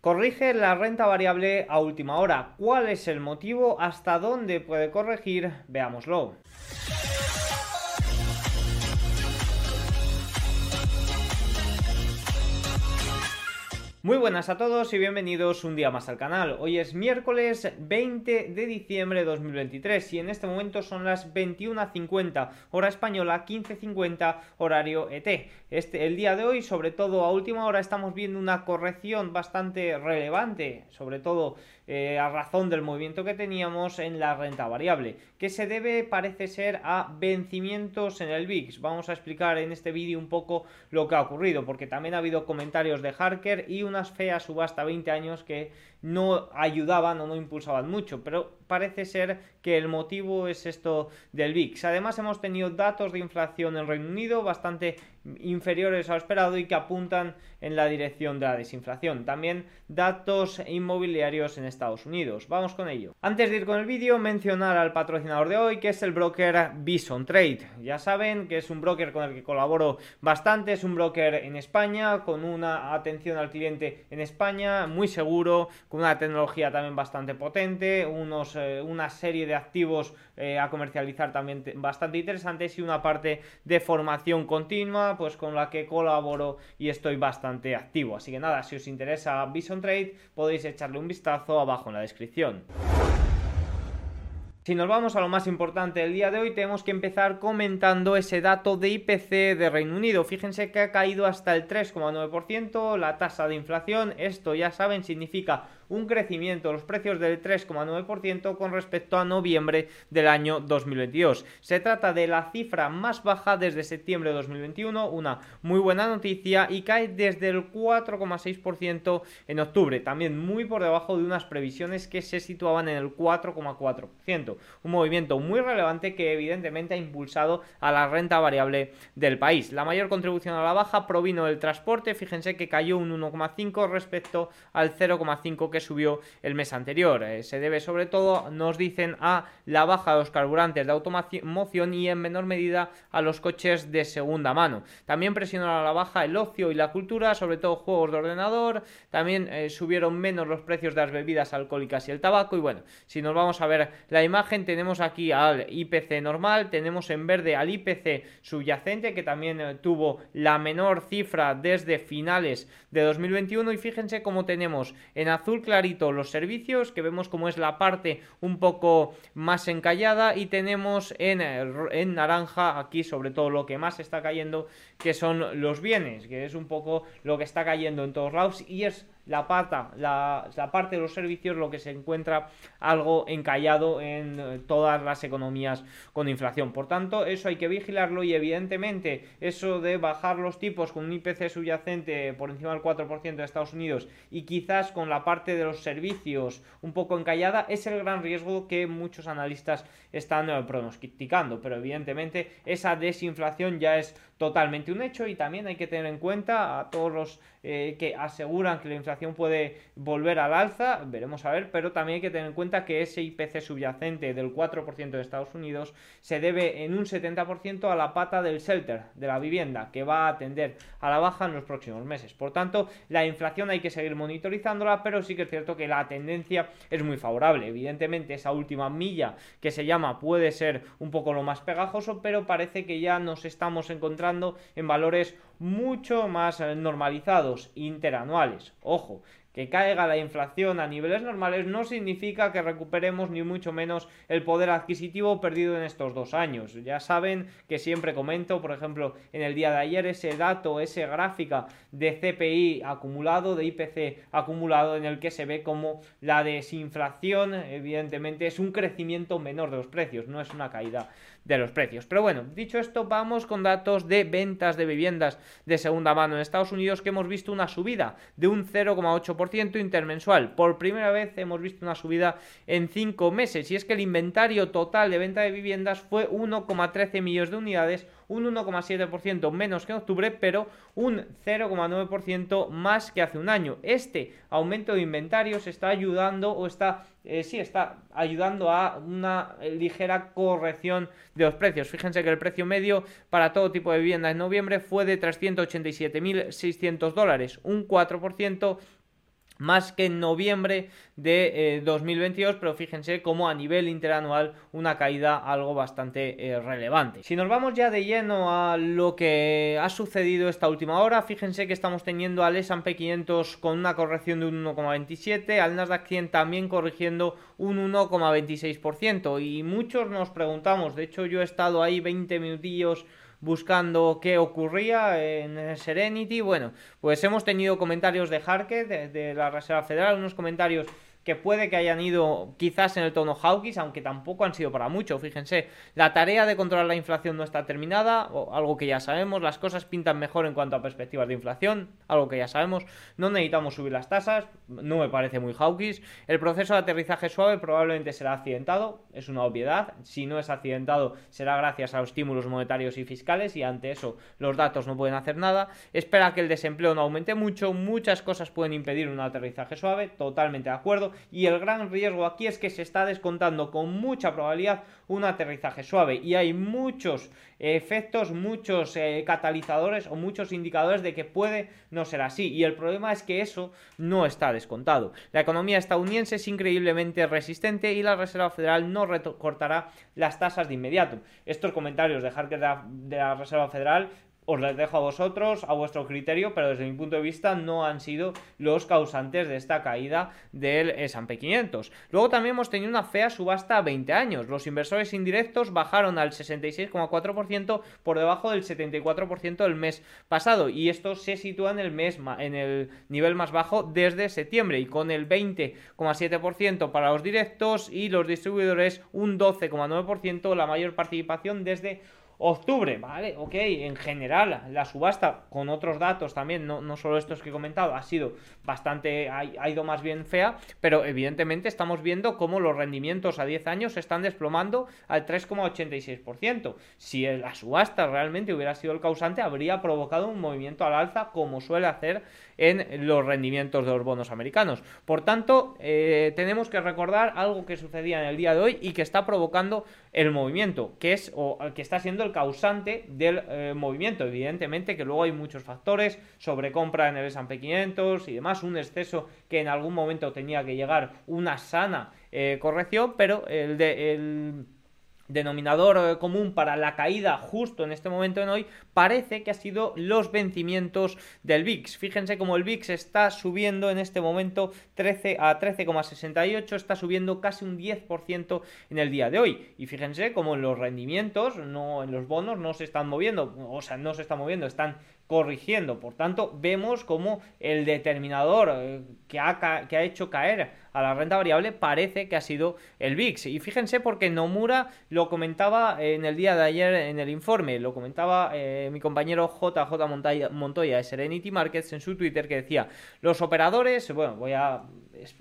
Corrige la renta variable a última hora. ¿Cuál es el motivo? ¿Hasta dónde puede corregir? Veámoslo. Muy buenas a todos y bienvenidos un día más al canal. Hoy es miércoles 20 de diciembre de 2023 y en este momento son las 21.50 hora española, 15.50 horario ET. Este, el día de hoy, sobre todo a última hora, estamos viendo una corrección bastante relevante, sobre todo eh, a razón del movimiento que teníamos en la renta variable, que se debe, parece ser, a vencimientos en el VIX. Vamos a explicar en este vídeo un poco lo que ha ocurrido, porque también ha habido comentarios de Harker y unas feas subasta 20 años que no ayudaban o no impulsaban mucho, pero parece ser que el motivo es esto del VIX. Además hemos tenido datos de inflación en Reino Unido bastante inferiores a lo esperado y que apuntan en la dirección de la desinflación. También datos inmobiliarios en Estados Unidos. Vamos con ello. Antes de ir con el vídeo, mencionar al patrocinador de hoy, que es el broker Bison Trade. Ya saben que es un broker con el que colaboro bastante, es un broker en España, con una atención al cliente en España, muy seguro, con una tecnología también bastante potente, unos, eh, una serie de activos eh, a comercializar también bastante interesantes y una parte de formación continua, pues con la que colaboro y estoy bastante activo. Así que nada, si os interesa Vision Trade, podéis echarle un vistazo abajo en la descripción. Si nos vamos a lo más importante del día de hoy, tenemos que empezar comentando ese dato de IPC de Reino Unido. Fíjense que ha caído hasta el 3,9% la tasa de inflación. Esto ya saben significa un crecimiento de los precios del 3,9% con respecto a noviembre del año 2022. Se trata de la cifra más baja desde septiembre de 2021, una muy buena noticia y cae desde el 4,6% en octubre, también muy por debajo de unas previsiones que se situaban en el 4,4%. Un movimiento muy relevante que evidentemente ha impulsado a la renta variable del país. La mayor contribución a la baja provino del transporte, fíjense que cayó un 1,5 respecto al 0,5 que subió el mes anterior. Eh, se debe sobre todo, nos dicen, a la baja de los carburantes de automoción y en menor medida a los coches de segunda mano. También presionó a la baja el ocio y la cultura, sobre todo juegos de ordenador. También eh, subieron menos los precios de las bebidas alcohólicas y el tabaco. Y bueno, si nos vamos a ver la imagen, tenemos aquí al IPC normal, tenemos en verde al IPC subyacente, que también eh, tuvo la menor cifra desde finales de 2021. Y fíjense cómo tenemos en azul clarito los servicios, que vemos como es la parte un poco más encallada y tenemos en, en naranja aquí sobre todo lo que más está cayendo, que son los bienes, que es un poco lo que está cayendo en todos lados y es la, pata, la, parte de los servicios lo que se encuentra algo encallado en eh, todas las economías con inflación. Por tanto, eso hay que vigilarlo y evidentemente eso de bajar los tipos con un IPC subyacente por encima del 4% de Estados Unidos y quizás con la parte de los servicios un poco encallada es el gran riesgo que muchos analistas están eh, pronosticando. Pero evidentemente esa desinflación ya es totalmente un hecho y también hay que tener en cuenta a todos los eh, que aseguran que la inflación puede volver al alza, veremos a ver, pero también hay que tener en cuenta que ese IPC subyacente del 4% de Estados Unidos se debe en un 70% a la pata del shelter, de la vivienda, que va a tender a la baja en los próximos meses. Por tanto, la inflación hay que seguir monitorizándola, pero sí que es cierto que la tendencia es muy favorable. Evidentemente, esa última milla que se llama puede ser un poco lo más pegajoso, pero parece que ya nos estamos encontrando en valores mucho más eh, normalizados interanuales. Ojo, que caiga la inflación a niveles normales no significa que recuperemos ni mucho menos el poder adquisitivo perdido en estos dos años. Ya saben que siempre comento, por ejemplo, en el día de ayer ese dato, ese gráfica de CPI acumulado, de IPC acumulado, en el que se ve como la desinflación, evidentemente, es un crecimiento menor de los precios, no es una caída de los precios. Pero bueno, dicho esto, vamos con datos de ventas de viviendas de segunda mano en Estados Unidos que hemos visto una subida de un 0,8% intermensual. Por primera vez hemos visto una subida en 5 meses y es que el inventario total de venta de viviendas fue 1,13 millones de unidades un 1,7% menos que en octubre, pero un 0,9% más que hace un año. Este aumento de inventarios está ayudando o está, eh, sí, está ayudando a una ligera corrección de los precios. Fíjense que el precio medio para todo tipo de vivienda en noviembre fue de 387.600 dólares, un 4% más que en noviembre de 2022, eh, pero fíjense como a nivel interanual una caída algo bastante eh, relevante. Si nos vamos ya de lleno a lo que ha sucedido esta última hora, fíjense que estamos teniendo al S&P 500 con una corrección de un 1,27, al Nasdaq 100 también corrigiendo un 1,26% y muchos nos preguntamos, de hecho yo he estado ahí 20 minutillos buscando qué ocurría en Serenity. Bueno, pues hemos tenido comentarios de Harker, de, la Reserva Federal, unos comentarios que puede que hayan ido quizás en el tono hawkish, aunque tampoco han sido para mucho. Fíjense, la tarea de controlar la inflación no está terminada, algo que ya sabemos, las cosas pintan mejor en cuanto a perspectivas de inflación, algo que ya sabemos, no necesitamos subir las tasas, no me parece muy hawkish. El proceso de aterrizaje suave probablemente será accidentado, es una obviedad, si no es accidentado será gracias a los estímulos monetarios y fiscales y ante eso los datos no pueden hacer nada. Espera que el desempleo no aumente mucho, muchas cosas pueden impedir un aterrizaje suave, totalmente de acuerdo y el gran riesgo aquí es que se está descontando con mucha probabilidad un aterrizaje suave y hay muchos efectos, muchos eh, catalizadores o muchos indicadores de que puede no ser así y el problema es que eso no está descontado. La economía estadounidense es increíblemente resistente y la Reserva Federal no recortará las tasas de inmediato. Estos comentarios de Harker de la Reserva Federal os les dejo a vosotros, a vuestro criterio, pero desde mi punto de vista no han sido los causantes de esta caída del S&P 500. Luego también hemos tenido una fea subasta a 20 años. Los inversores indirectos bajaron al 66,4% por debajo del 74% del mes pasado y esto se sitúa en el mes en el nivel más bajo desde septiembre y con el 20,7% para los directos y los distribuidores un 12,9% la mayor participación desde Octubre, vale, ok, en general la subasta con otros datos también, no, no solo estos que he comentado, ha sido bastante, ha, ido más bien fea, pero evidentemente estamos viendo cómo los rendimientos a 10 años se están desplomando al 3,86%. Si la subasta realmente hubiera sido el causante, habría provocado un movimiento al alza como suele hacer en los rendimientos de los bonos americanos. Por tanto, eh, tenemos que recordar algo que sucedía en el día de hoy y que está provocando el movimiento, que es o que está siendo el causante del eh, movimiento. Evidentemente que luego hay muchos factores, sobre compra en el S&P 500 y demás, un exceso que en algún momento tenía que llegar una sana eh, corrección, pero el de el denominador eh, común para la caída justo en este momento en hoy parece que ha sido los vencimientos del VIX. Fíjense cómo el VIX está subiendo en este momento 13 a 13,68, está subiendo casi un 10% en el día de hoy. Y fíjense cómo en los rendimientos, no en los bonos, no se están moviendo, o sea, no se están moviendo, están corrigiendo. Por tanto, vemos como el determinador eh, que ha, que ha hecho caer a la renta variable parece que ha sido el VIX. Y fíjense porque Nomura lo comentaba en el día de ayer en el informe, lo comentaba eh, mi compañero JJ Montoya de Serenity Markets en su Twitter que decía, los operadores, bueno, voy a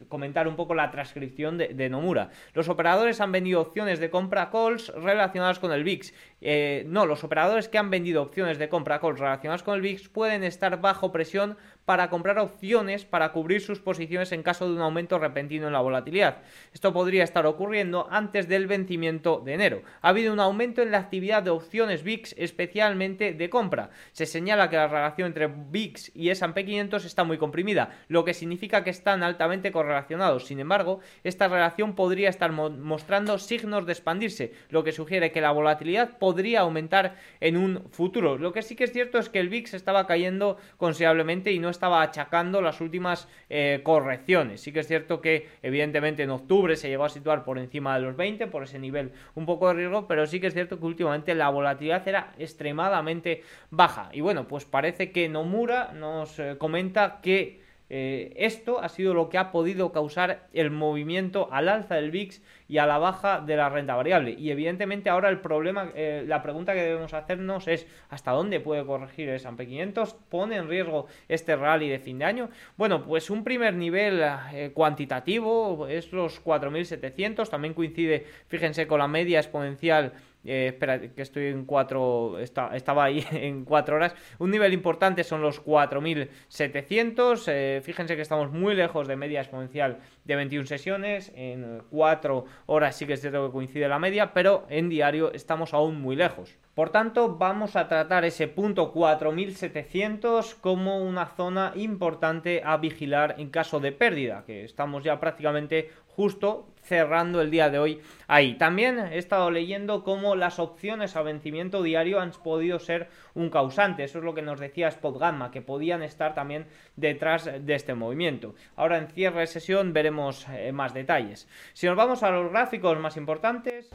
comentar un poco la transcripción de, Nomura. Los operadores han vendido opciones de compra calls relacionadas con el VIX. Eh, no, los operadores que han vendido opciones de compra calls relacionadas con el VIX pueden estar bajo presión para comprar opciones para cubrir sus posiciones en caso de un aumento repentino en la volatilidad. Esto podría estar ocurriendo antes del vencimiento de enero. Ha habido un aumento en la actividad de opciones VIX, especialmente de compra. Se señala que la relación entre VIX y S&P 500 está muy comprimida, lo que significa que están altamente correlacionados. Sin embargo, esta relación podría estar mostrando signos de expandirse, lo que sugiere que la volatilidad podría aumentar en un futuro. Lo que sí que es cierto es que el VIX estaba cayendo considerablemente y no estaba achacando las últimas eh, correcciones. Sí que es cierto que evidentemente en octubre se llegó a situar por encima de los 20, por ese nivel un poco de riesgo, pero sí que es cierto que últimamente la volatilidad era extremadamente baja. Y bueno, pues parece que Nomura nos eh, comenta que eh, esto ha sido lo que ha podido causar el movimiento al alza del VIX y a la baja de la renta variable. Y evidentemente ahora el problema, eh, la pregunta que debemos hacernos es ¿hasta dónde puede corregir el S&P 500? ¿Pone en riesgo este rally de fin de año? Bueno, pues un primer nivel eh, cuantitativo es los 4.700, también coincide, fíjense, con la media exponencial eh, espera, que estoy en 4, estaba ahí en 4 horas. Un nivel importante son los 4700. Eh, fíjense que estamos muy lejos de media exponencial de 21 sesiones. En 4 horas sí que es cierto que coincide la media, pero en diario estamos aún muy lejos. Por tanto, vamos a tratar ese punto 4700 como una zona importante a vigilar en caso de pérdida, que estamos ya prácticamente justo cerrando el día de hoy ahí. También he estado leyendo cómo las opciones a vencimiento diario han podido ser un causante. Eso es lo que nos decía Spot Gamma, que podían estar también detrás de este movimiento. Ahora en cierre de sesión veremos eh, más detalles. Si nos vamos a los gráficos más importantes...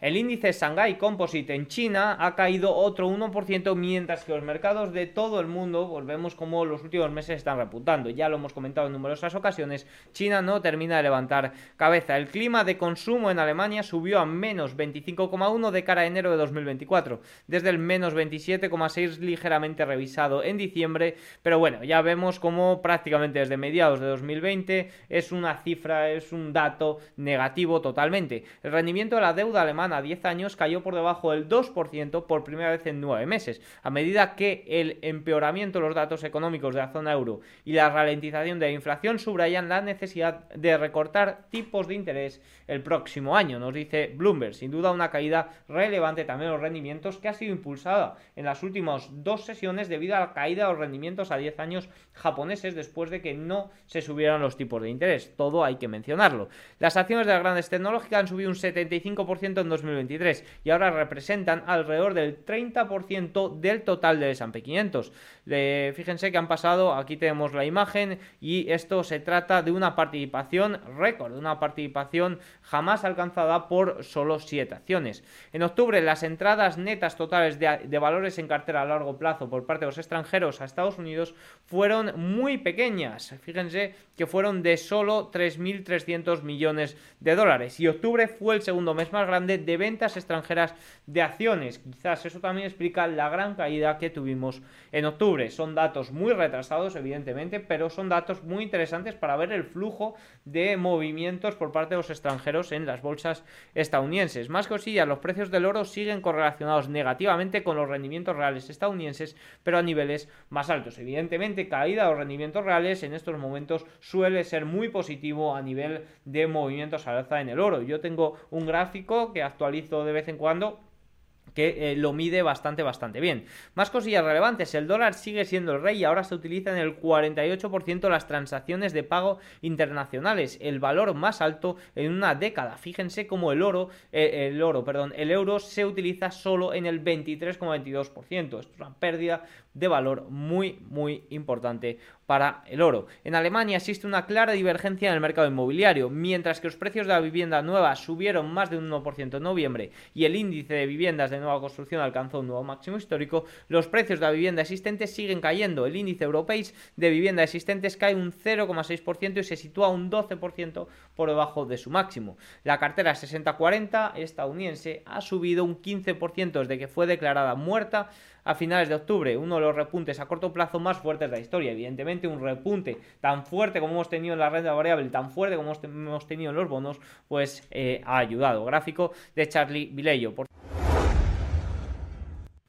El índice Shanghai Composite en China ha caído otro 1%, mientras que los mercados de todo el mundo, volvemos como los últimos meses están reputando. Ya lo hemos comentado en numerosas ocasiones, China no termina de levantar cabeza. El clima de consumo en Alemania subió a menos 25,1 de cara a enero de 2024, desde el menos 27,6 ligeramente revisado en diciembre, pero bueno, ya vemos como prácticamente desde mediados de 2020 es una cifra, es un dato negativo totalmente. El rendimiento de la deuda alemana a 10 años cayó por debajo del 2% por primera vez en 9 meses, a medida que el empeoramiento de los datos económicos de la zona euro y la ralentización de la inflación subrayan la necesidad de recortar tipos de interés el próximo año, nos dice Bloomberg. Sin duda una caída relevante también los rendimientos que ha sido impulsada en las últimas dos sesiones debido a la caída de los rendimientos a 10 años japoneses después de que no se subieran los tipos de interés. Todo hay que mencionarlo. Las acciones de las grandes tecnológicas han subido un 75% en 2023 y ahora representan alrededor del 30% del total del S&P 500. fíjense que han pasado, aquí tenemos la imagen y esto se trata de una participación récord, una participación jamás alcanzada por solo 7 acciones. En octubre las entradas netas totales de, de valores en cartera a largo plazo por parte de los extranjeros a Estados Unidos fueron muy pequeñas. Fíjense que fueron de solo 3.300 millones de dólares y octubre fue el segundo mes más grande de ventas extranjeras de acciones. Quizás eso también explica la gran caída que tuvimos en octubre. Son datos muy retrasados, evidentemente, pero son datos muy interesantes para ver el flujo de movimientos por parte de los extranjeros en las bolsas estadounidenses. Más cosillas, los precios del oro siguen correlacionados negativamente con los rendimientos reales estadounidenses, pero a niveles más altos. Evidentemente, caída de los rendimientos reales en estos momentos suele ser muy positivo a nivel de movimientos al alza en el oro. Yo tengo un gráfico que actualizo de vez en cuando que eh, lo mide bastante, bastante bien. Más cosillas relevantes, el dólar sigue siendo el rey y ahora se utiliza en el 48% las transacciones de pago internacionales, el valor más alto en una década. Fíjense cómo el oro, eh, el oro, perdón, el euro se utiliza solo en el 23,22%. Esto es una pérdida de valor muy, muy importante para el oro. En Alemania existe una clara divergencia en el mercado inmobiliario, mientras que los precios de la vivienda nueva subieron más de un 1% en noviembre y el índice de viviendas de nueva construcción alcanzó un nuevo máximo histórico, los precios de la vivienda existente siguen cayendo. El índice europeo de vivienda existentes cae un 0,6% y se sitúa un 12% por debajo de su máximo. La cartera 60-40 estadounidense ha subido un 15% desde que fue declarada muerta a finales de octubre, uno de los repuntes a corto plazo más fuertes de la historia. Evidentemente, un repunte tan fuerte como hemos tenido en la renta variable, tan fuerte como hemos tenido en los bonos, pues eh, ha ayudado. Gráfico de Charlie Vilello.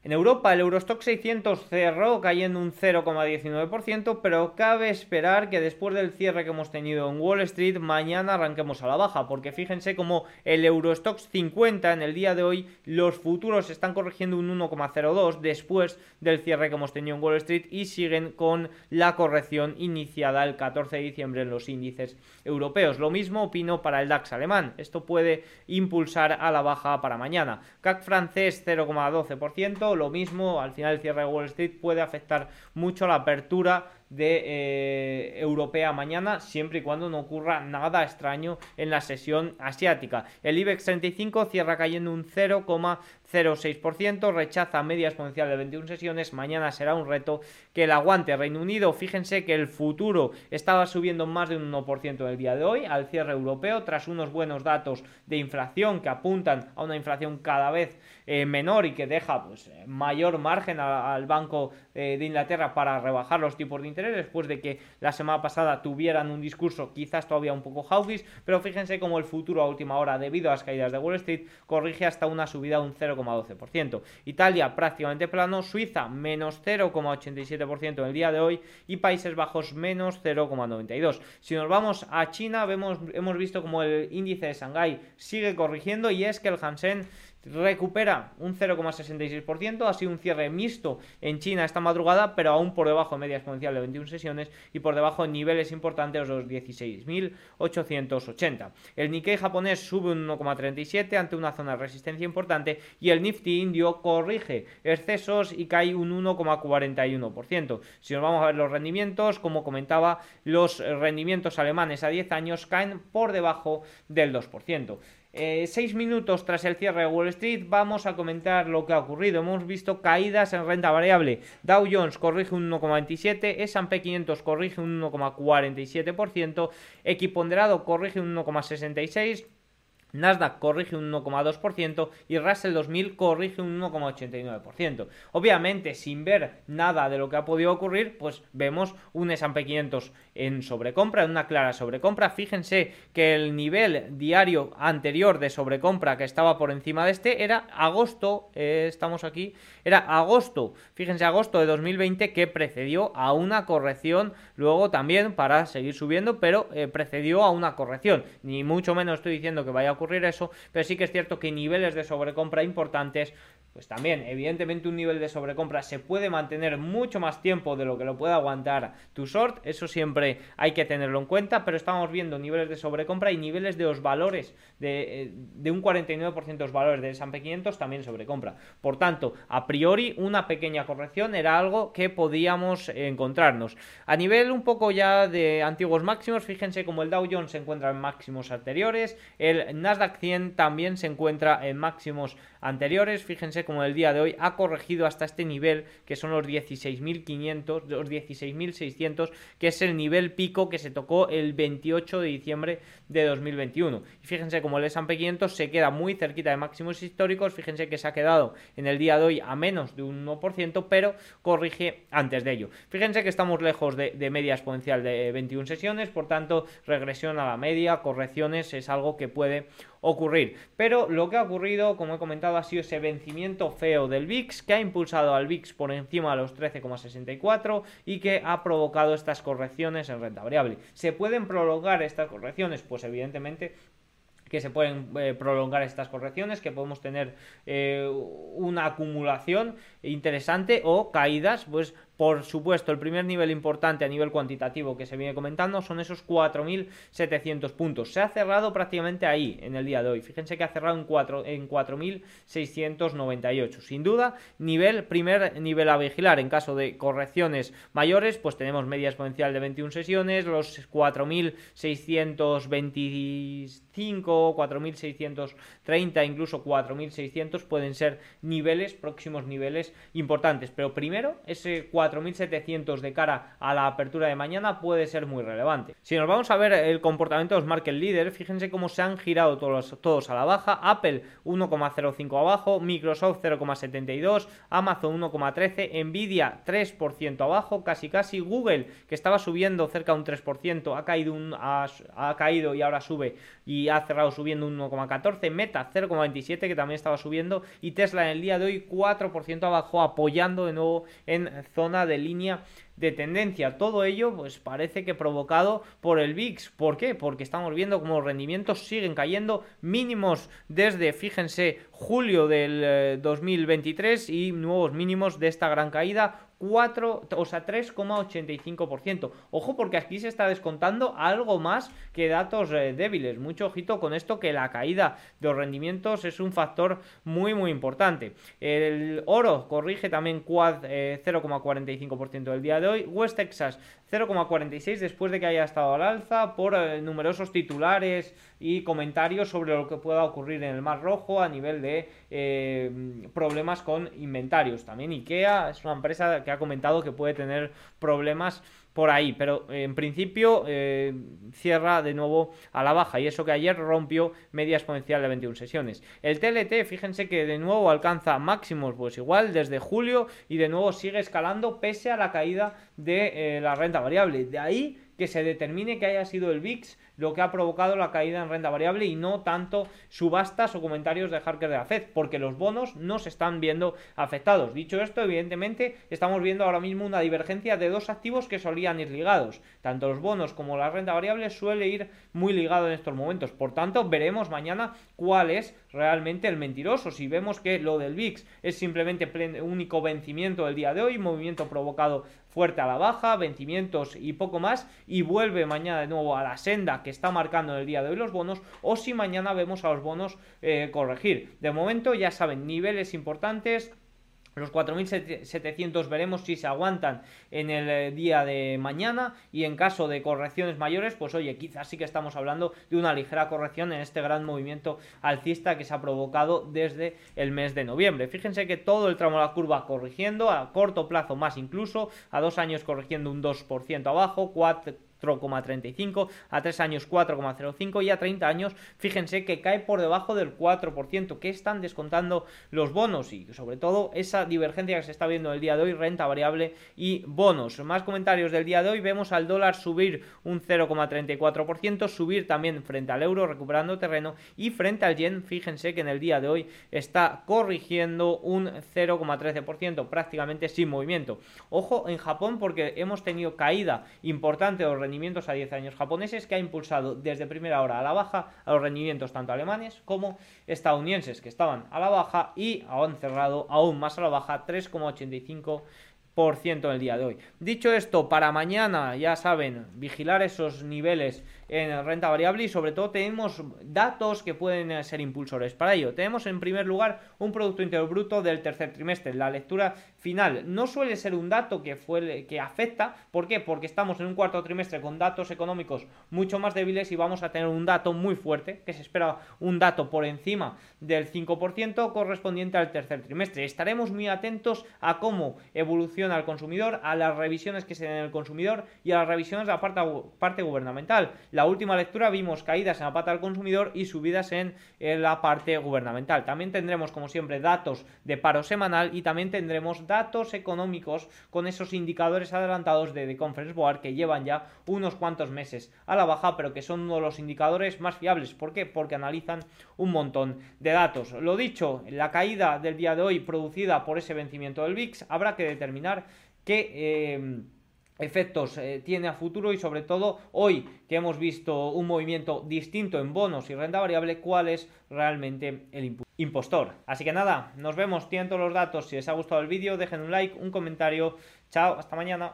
En Europa el Eurostock 600 cerró cayendo un 0,19%, pero cabe esperar que después del cierre que hemos tenido en Wall Street, mañana arranquemos a la baja, porque fíjense como el Eurostock 50 en el día de hoy, los futuros están corrigiendo un 1,02 después del cierre que hemos tenido en Wall Street y siguen con la corrección iniciada el 14 de diciembre en los índices europeos. Lo mismo opino para el DAX alemán, esto puede impulsar a la baja para mañana. CAC francés 0,12%, lo mismo, al final el cierre de Wall Street puede afectar mucho la apertura de eh, europea mañana, siempre y cuando no ocurra nada extraño en la sesión asiática. El IBEX 35 cierra cayendo un 0,06%, rechaza media exponencial de 21 sesiones, mañana será un reto que el aguante Reino Unido, fíjense que el futuro estaba subiendo más de un 1% en el día de hoy al cierre europeo tras unos buenos datos de inflación que apuntan a una inflación cada vez eh, menor y que deja pues, mayor margen al Banco eh, de Inglaterra para rebajar los tipos de interés después de que la semana pasada tuvieran un discurso quizás todavía un poco hawkish, pero fíjense como el futuro a última hora debido a las caídas de Wall Street corrige hasta una subida de un 0,12%. Italia prácticamente plano, Suiza menos 0,87% en el día de hoy y Países Bajos menos 0,92%. Si nos vamos a China, vemos, hemos visto como el índice de Shanghái sigue corrigiendo y es que el Hansen recupera un 0,66%, ha sido un cierre mixto en China esta madrugada, pero aún por debajo de media exponencial de 21 sesiones y por debajo de niveles importantes de los 16.880. El Nikkei japonés sube un 1,37 ante una zona de resistencia importante y el Nifty indio corrige excesos y cae un 1,41%. Si nos vamos a ver los rendimientos, como comentaba, los rendimientos alemanes a 10 años caen por debajo del 2%. Eh, seis minutos tras el cierre de Wall Street vamos a comentar lo que ha ocurrido. Hemos visto caídas en renta variable. Dow Jones corrige un 1,27, S&P 500 corrige un 1,47%, Equiponderado corrige un 1,66%, Nasdaq corrige un 1,2% y Russell 2000 corrige un 1,89%. Obviamente, sin ver nada de lo que ha podido ocurrir, pues vemos un S&P 500 en sobrecompra, en una clara sobrecompra. Fíjense que el nivel diario anterior de sobrecompra que estaba por encima de este era agosto, eh, estamos aquí, era agosto, fíjense, agosto de 2020 que precedió a una corrección, luego también para seguir subiendo, pero eh, precedió a una corrección. Ni mucho menos estoy diciendo que vaya a eso, pero sí que es cierto que niveles de sobrecompra importantes pues también, evidentemente, un nivel de sobrecompra se puede mantener mucho más tiempo de lo que lo puede aguantar tu short. Eso siempre hay que tenerlo en cuenta. Pero estamos viendo niveles de sobrecompra y niveles de los valores, de, eh, de un 49% de los valores del S&P 500 también sobrecompra. Por tanto, a priori, una pequeña corrección era algo que podíamos encontrarnos. A nivel un poco ya de antiguos máximos, fíjense como el Dow Jones se encuentra en máximos anteriores, el Nasdaq 100 también se encuentra en máximos anteriores. Fíjense como el día de hoy ha corregido hasta este nivel que son los 16.500, los 16.600, que es el nivel pico que se tocó el 28 de diciembre de 2021. Y fíjense como el S&P 500 se queda muy cerquita de máximos históricos. Fíjense que se ha quedado en el día de hoy a menos de un 1%, pero corrige antes de ello. Fíjense que estamos lejos de, de media exponencial de 21 sesiones, por tanto, regresión a la media, correcciones es algo que puede ocurrir. Pero lo que ha ocurrido, como he comentado, ha sido ese vencimiento feo del VIX que ha impulsado al VIX por encima de los 13,64 y que ha provocado estas correcciones en renta variable. ¿Se pueden prolongar estas correcciones? Pues evidentemente que se pueden eh, prolongar estas correcciones, que podemos tener eh, una acumulación interesante o caídas, pues por supuesto, el primer nivel importante a nivel cuantitativo que se viene comentando son esos 4.700 puntos. Se ha cerrado prácticamente ahí en el día de hoy. Fíjense que ha cerrado en, 4, en 4.698. Sin duda, nivel, primer nivel a vigilar. En caso de correcciones mayores, pues tenemos media exponencial de 21 sesiones, los 4.625, 4.630, incluso 4.600 pueden ser niveles, próximos niveles importantes. Pero primero, ese 4 4.700 de cara a la apertura de mañana puede ser muy relevante. Si nos vamos a ver el comportamiento de los market leaders, fíjense cómo se han girado todos, todos a la baja. Apple 1,05 abajo, Microsoft 0,72, Amazon 1,13, Nvidia 3% abajo, casi casi. Google, que estaba subiendo cerca de un 3%, ha caído, un, ha, ha caído y ahora sube y ha cerrado subiendo un 1,14. Meta 0,27, que también estaba subiendo. Y Tesla en el día de hoy 4% abajo, apoyando de nuevo en zona de línea de tendencia. Todo ello, pues parece que provocado por el VIX. ¿Por qué? Porque estamos viendo como los rendimientos siguen cayendo mínimos desde, fíjense, julio del 2023 eh, y nuevos mínimos de esta gran caída 4, o sea, 3,85%. Ojo porque aquí se está descontando algo más que datos eh, débiles. Mucho ojito con esto que la caída de los rendimientos es un factor muy muy importante. El oro corrige también Quad 0,45% eh, del día de hoy. West Texas 0,46 después de que haya estado al alza por eh, numerosos titulares y comentarios sobre lo que pueda ocurrir en el Mar Rojo a nivel de eh, problemas con inventarios. También IKEA es una empresa que ha comentado que puede tener problemas por ahí, pero eh, en principio eh, cierra de nuevo a la baja y eso que ayer rompió media exponencial de 21 sesiones. El TLT, fíjense que de nuevo alcanza máximos, pues igual desde julio y de nuevo sigue escalando pese a la caída de la renta variable. De ahí que se determine que haya sido el VIX lo que ha provocado la caída en renta variable y no tanto subastas o comentarios de hackers de la Fed, porque los bonos no se están viendo afectados. Dicho esto, evidentemente estamos viendo ahora mismo una divergencia de dos activos que solían ir ligados. Tanto los bonos como la renta variable suele ir muy ligado en estos momentos. Por tanto, veremos mañana cuál es realmente el mentiroso. Si vemos que lo del VIX es simplemente único vencimiento del día de hoy, movimiento provocado fuerte a la baja, vencimientos y poco más, y vuelve mañana de nuevo a la senda que está marcando en el día de hoy los bonos, o si mañana vemos a los bonos eh, corregir. De momento ya saben, niveles importantes, los 4.700 veremos si se aguantan en el eh, día de mañana y en caso de correcciones mayores, pues oye, quizás sí que estamos hablando de una ligera corrección en este gran movimiento alcista que se ha provocado desde el mes de noviembre. Fíjense que todo el tramo de la curva corrigiendo, a corto plazo más incluso, a dos años corrigiendo un 2% abajo, 4 4,35, a 3 años 4,05 y a 30 años, fíjense que cae por debajo del 4%. que están descontando los bonos? Y sobre todo esa divergencia que se está viendo el día de hoy, renta variable y bonos. Más comentarios del día de hoy, vemos al dólar subir un 0,34%, subir también frente al euro, recuperando terreno, y frente al yen, fíjense que en el día de hoy está corrigiendo un 0,13%, prácticamente sin movimiento. Ojo en Japón porque hemos tenido caída importante de rendimientos a 10 años japoneses que ha impulsado desde primera hora a la baja a los rendimientos tanto alemanes como estadounidenses que estaban a la baja y han cerrado aún más a la baja 3,85 en el día de hoy. Dicho esto, para mañana, ya saben, vigilar esos niveles en renta variable y sobre todo tenemos datos que pueden eh, ser impulsores. Para ello, tenemos en primer lugar un Producto Interior Bruto del tercer trimestre. La lectura final no suele ser un dato que, fue, que afecta. ¿Por qué? Porque estamos en un cuarto trimestre con datos económicos mucho más débiles y vamos a tener un dato muy fuerte, que se espera un dato por encima del 5% correspondiente al tercer trimestre. Estaremos muy atentos a cómo evoluciona el consumidor, a las revisiones que se den en el consumidor y a las revisiones de la parte, gubernamental. La última lectura vimos caídas en la pata del consumidor y subidas en, la parte gubernamental. También tendremos, como siempre, datos de paro semanal y también tendremos datos económicos con esos indicadores adelantados de The Conference Board que llevan ya unos cuantos meses a la baja, pero que son uno de los indicadores más fiables. ¿Por qué? Porque analizan un montón de datos. Lo dicho, la caída del día de hoy producida por ese vencimiento del VIX habrá que determinar que... Eh, efectos eh, tiene a futuro y sobre todo hoy que hemos visto un movimiento distinto en bonos y renta variable, cuál es realmente el impostor. Así que nada, nos vemos, tienen todos los datos, si les ha gustado el vídeo dejen un like, un comentario, chao, hasta mañana.